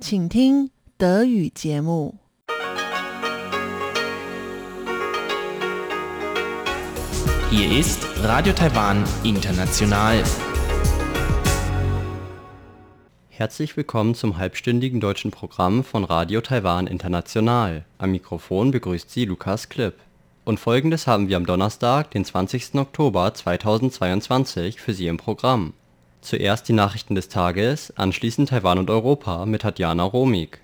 请听德语节目。 Hier ist Radio Taiwan International. Herzlich willkommen zum halbstündigen deutschen Programm von Radio Taiwan International. Am Mikrofon begrüßt Sie Lukas Klipp. Und folgendes haben wir am Donnerstag, den 20. Oktober 2022 für Sie im Programm. Zuerst die Nachrichten des Tages, anschließend Taiwan und Europa mit Tatjana Romig.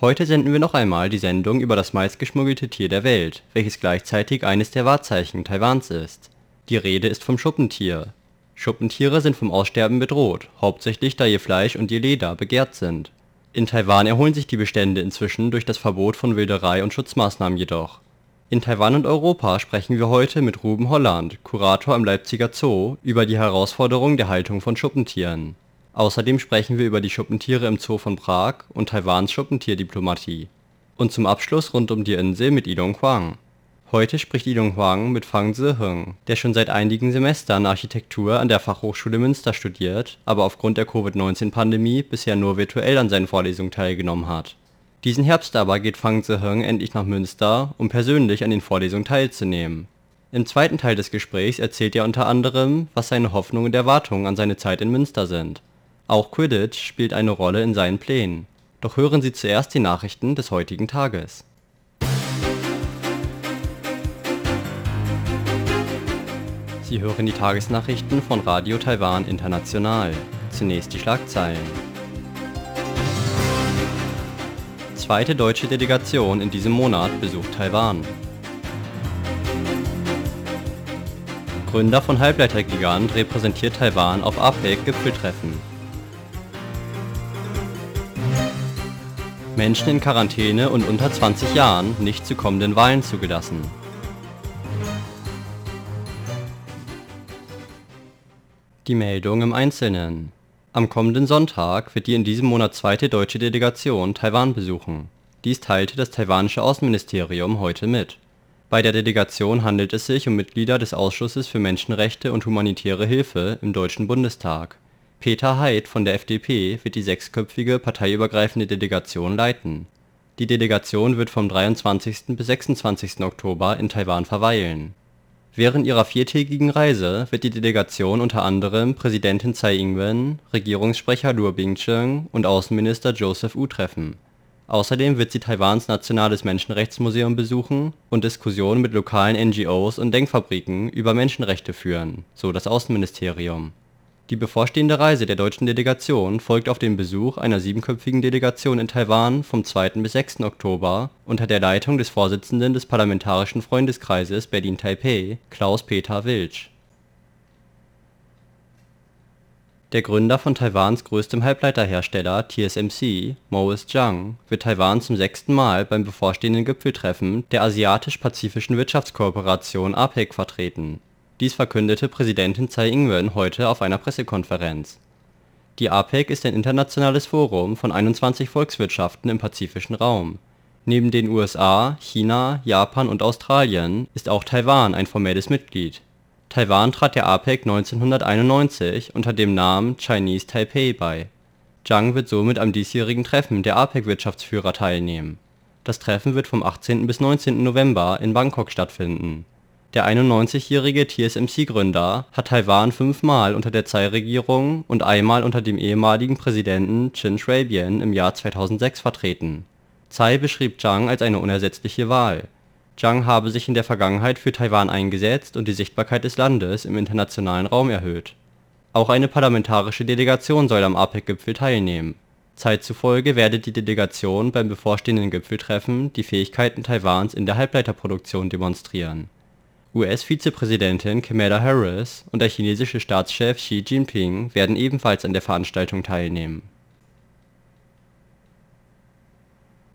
Heute senden wir noch einmal die Sendung über das meistgeschmuggelte Tier der Welt, welches gleichzeitig eines der Wahrzeichen Taiwans ist. Die Rede ist vom Schuppentier. Schuppentiere sind vom Aussterben bedroht, hauptsächlich da ihr Fleisch und ihr Leder begehrt sind. In Taiwan erholen sich die Bestände inzwischen durch das Verbot von Wilderei und Schutzmaßnahmen jedoch. In Taiwan und Europa sprechen wir heute mit Ruben Holland, Kurator am Leipziger Zoo, über die Herausforderung der Haltung von Schuppentieren. Außerdem sprechen wir über die Schuppentiere im Zoo von Prag und Taiwans Schuppentierdiplomatie. Und zum Abschluss rund um die Insel mit Ilong Huang. Heute spricht Ilong Huang mit Fang Ziheng, der schon seit einigen Semestern Architektur an der Fachhochschule Münster studiert, aber aufgrund der Covid-19-Pandemie bisher nur virtuell an seinen Vorlesungen teilgenommen hat. Diesen Herbst aber geht Fang Ziheng endlich nach Münster, um persönlich an den Vorlesungen teilzunehmen. Im zweiten Teil des Gesprächs erzählt er unter anderem, was seine Hoffnungen und Erwartungen an seine Zeit in Münster sind. Auch Quidditch spielt eine Rolle in seinen Plänen. Doch hören Sie zuerst die Nachrichten des heutigen Tages. Sie hören die Tagesnachrichten von Radio Taiwan International. Zunächst die Schlagzeilen. Zweite deutsche Delegation in diesem Monat besucht Taiwan. Gründer von Halbleitergigant repräsentiert Taiwan auf APEC-Gipfeltreffen. Menschen in Quarantäne und unter 20 Jahren nicht zu kommenden Wahlen zugelassen. Die Meldung im Einzelnen. Am kommenden Sonntag wird die in diesem Monat zweite deutsche Delegation Taiwan besuchen. Dies teilte das taiwanische Außenministerium heute mit. Bei der Delegation handelt es sich um Mitglieder des Ausschusses für Menschenrechte und humanitäre Hilfe im Deutschen Bundestag. Peter Haidt von der FDP wird die sechsköpfige parteiübergreifende Delegation leiten. Die Delegation wird vom 23. bis 26. Oktober in Taiwan verweilen. Während ihrer viertägigen Reise wird die Delegation unter anderem Präsidentin Tsai Ing-wen, Regierungssprecher Luo Bing-cheng und Außenminister Joseph Wu treffen. Außerdem wird sie Taiwans Nationales Menschenrechtsmuseum besuchen und Diskussionen mit lokalen NGOs und Denkfabriken über Menschenrechte führen, so das Außenministerium. Die bevorstehende Reise der deutschen Delegation folgt auf den Besuch einer siebenköpfigen Delegation in Taiwan vom 2. bis 6. Oktober unter der Leitung des Vorsitzenden des Parlamentarischen Freundeskreises Berlin-Taipeh, Klaus-Peter Wiltsch. Der Gründer von Taiwans größtem Halbleiterhersteller TSMC, Morris Chang, wird Taiwan zum sechsten Mal beim bevorstehenden Gipfeltreffen der Asiatisch-Pazifischen Wirtschaftskooperation APEC vertreten. Dies verkündete Präsidentin Tsai Ing-wen heute auf einer Pressekonferenz. Die APEC ist ein internationales Forum von 21 Volkswirtschaften im pazifischen Raum. Neben den USA, China, Japan und Australien ist auch Taiwan ein formelles Mitglied. Taiwan trat der APEC 1991 unter dem Namen Chinese Taipei bei. Zhang wird somit am diesjährigen Treffen der APEC-Wirtschaftsführer teilnehmen. Das Treffen wird vom 18. bis 19. November in Bangkok stattfinden. Der 91-jährige TSMC-Gründer hat Taiwan fünfmal unter der Tsai-Regierung und einmal unter dem ehemaligen Präsidenten Chin Shui-bian im Jahr 2006 vertreten. Tsai beschrieb Zhang als eine unersetzliche Wahl. Zhang habe sich in der Vergangenheit für Taiwan eingesetzt und die Sichtbarkeit des Landes im internationalen Raum erhöht. Auch eine parlamentarische Delegation soll am APEC-Gipfel teilnehmen. Zeit zufolge werde die Delegation beim bevorstehenden Gipfeltreffen die Fähigkeiten Taiwans in der Halbleiterproduktion demonstrieren. US-Vizepräsidentin Kamala Harris und der chinesische Staatschef Xi Jinping werden ebenfalls an der Veranstaltung teilnehmen.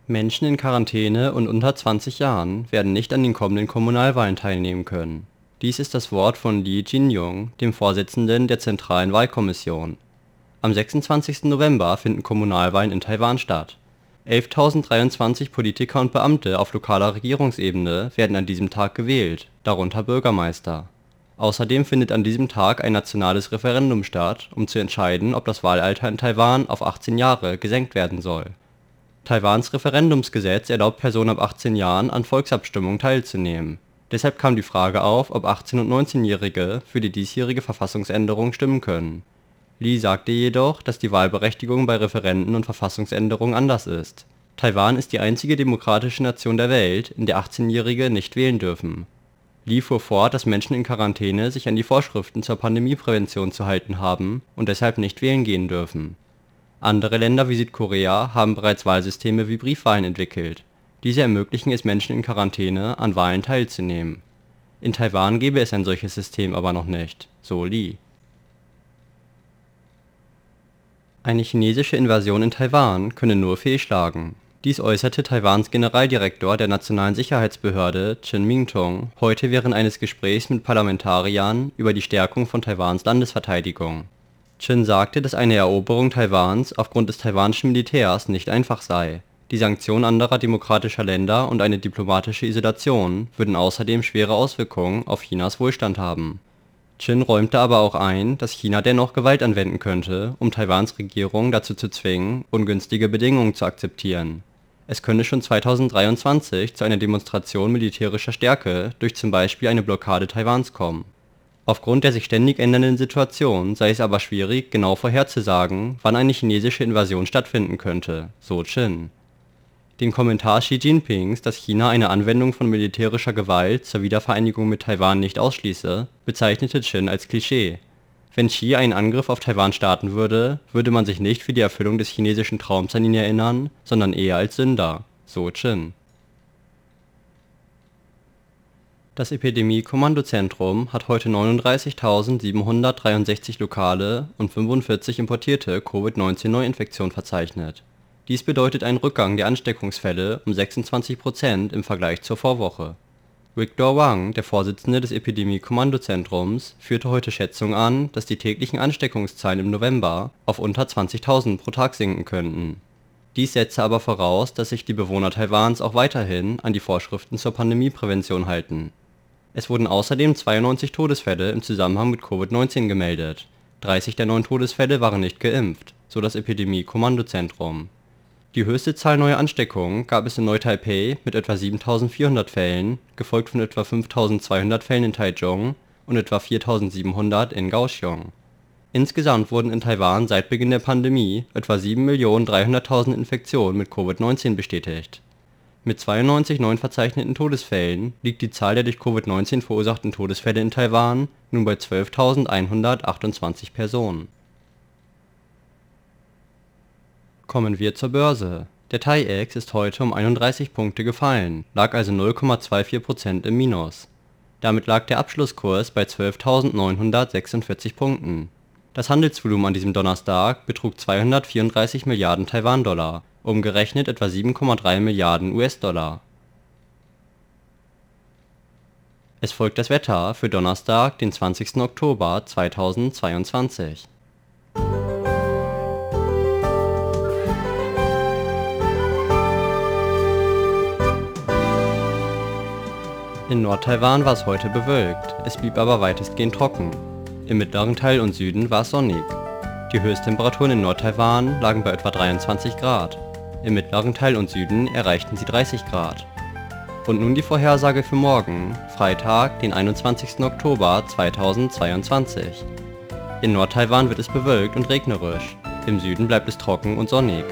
Menschen in Quarantäne und unter 20 Jahren werden nicht an den kommenden Kommunalwahlen teilnehmen können. Dies ist das Wort von Li Jinyong, dem Vorsitzenden der Zentralen Wahlkommission. Am 26. November finden Kommunalwahlen in Taiwan statt. 11.023 Politiker und Beamte auf lokaler Regierungsebene werden an diesem Tag gewählt, darunter Bürgermeister. Außerdem findet an diesem Tag ein nationales Referendum statt, um zu entscheiden, ob das Wahlalter in Taiwan auf 18 Jahre gesenkt werden soll. Taiwans Referendumsgesetz erlaubt Personen ab 18 Jahren an Volksabstimmungen teilzunehmen. Deshalb kam die Frage auf, ob 18 - und 19-Jährige für die diesjährige Verfassungsänderung stimmen können. Lee sagte jedoch, dass die Wahlberechtigung bei Referenden und Verfassungsänderungen anders ist. Taiwan ist die einzige demokratische Nation der Welt, in der 18-Jährige nicht wählen dürfen. Lee fuhr fort, dass Menschen in Quarantäne sich an die Vorschriften zur Pandemieprävention zu halten haben und deshalb nicht wählen gehen dürfen. Andere Länder wie Südkorea haben bereits Wahlsysteme wie Briefwahlen entwickelt. Diese ermöglichen es Menschen in Quarantäne, an Wahlen teilzunehmen. In Taiwan gebe es ein solches System aber noch nicht, so Lee. Eine chinesische Invasion in Taiwan könne nur fehlschlagen. Dies äußerte Taiwans Generaldirektor der Nationalen Sicherheitsbehörde Chen Mingtong heute während eines Gesprächs mit Parlamentariern über die Stärkung von Taiwans Landesverteidigung. Chen sagte, dass eine Eroberung Taiwans aufgrund des taiwanischen Militärs nicht einfach sei. Die Sanktionen anderer demokratischer Länder und eine diplomatische Isolation würden außerdem schwere Auswirkungen auf Chinas Wohlstand haben. Chen räumte aber auch ein, dass China dennoch Gewalt anwenden könnte, um Taiwans Regierung dazu zu zwingen, ungünstige Bedingungen zu akzeptieren. Es könne schon 2023 zu einer Demonstration militärischer Stärke durch zum Beispiel eine Blockade Taiwans kommen. Aufgrund der sich ständig ändernden Situation sei es aber schwierig, genau vorherzusagen, wann eine chinesische Invasion stattfinden könnte, so Chen. Den Kommentar Xi Jinpings, dass China eine Anwendung von militärischer Gewalt zur Wiedervereinigung mit Taiwan nicht ausschließe, bezeichnete Chen als Klischee. Wenn Xi einen Angriff auf Taiwan starten würde, würde man sich nicht für die Erfüllung des chinesischen Traums an ihn erinnern, sondern eher als Sünder, so Chen. Das Epidemie-Kommandozentrum hat heute 39.763 lokale und 45 importierte Covid-19-Neuinfektionen verzeichnet. Dies bedeutet einen Rückgang der Ansteckungsfälle um 26 Prozent im Vergleich zur Vorwoche. Victor Wang, der Vorsitzende des Epidemie-Kommandozentrums, führte heute Schätzungen an, dass die täglichen Ansteckungszahlen im November auf unter 20.000 pro Tag sinken könnten. Dies setze aber voraus, dass sich die Bewohner Taiwans auch weiterhin an die Vorschriften zur Pandemieprävention halten. Es wurden außerdem 92 Todesfälle im Zusammenhang mit Covid-19 gemeldet. 30 der neuen Todesfälle waren nicht geimpft, so das Epidemie-Kommandozentrum. Die höchste Zahl neuer Ansteckungen gab es in Neu-Taipei mit etwa 7.400 Fällen, gefolgt von etwa 5.200 Fällen in Taichung und etwa 4.700 in Kaohsiung. Insgesamt wurden in Taiwan seit Beginn der Pandemie etwa 7.300.000 Infektionen mit Covid-19 bestätigt. Mit 92 neuen verzeichneten Todesfällen liegt die Zahl der durch Covid-19 verursachten Todesfälle in Taiwan nun bei 12.128 Personen Kommen wir zur Börse. Der TAIEX ist heute um 31 Punkte gefallen, lag also 0,24 Prozent im Minus. Damit lag der Abschlusskurs bei 12.946 Punkten. Das Handelsvolumen an diesem Donnerstag betrug 234 Milliarden Taiwan-Dollar, umgerechnet etwa 7,3 Milliarden US-Dollar. Es folgt das Wetter für Donnerstag, den 20. Oktober 2022 In Nord-Taiwan war es heute bewölkt, es blieb aber weitestgehend trocken. Im mittleren Teil und Süden war es sonnig. Die Höchsttemperaturen in Nord-Taiwan lagen bei etwa 23 Grad. Im mittleren Teil und Süden erreichten sie 30 Grad. Und nun die Vorhersage für morgen, Freitag, den 21. Oktober 2022. In Nord-Taiwan wird es bewölkt und regnerisch, im Süden bleibt es trocken und sonnig.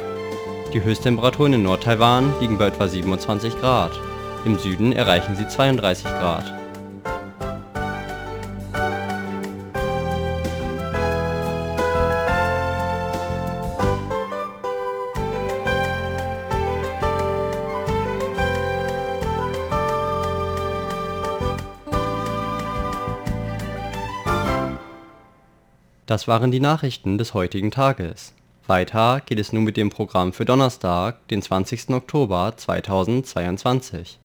Die Höchsttemperaturen in Nord-Taiwan liegen bei etwa 27 Grad. Im Süden erreichen sie 32 Grad. Das waren die Nachrichten des heutigen Tages. Weiter geht es nun mit dem Programm für Donnerstag, den 20. Oktober 2022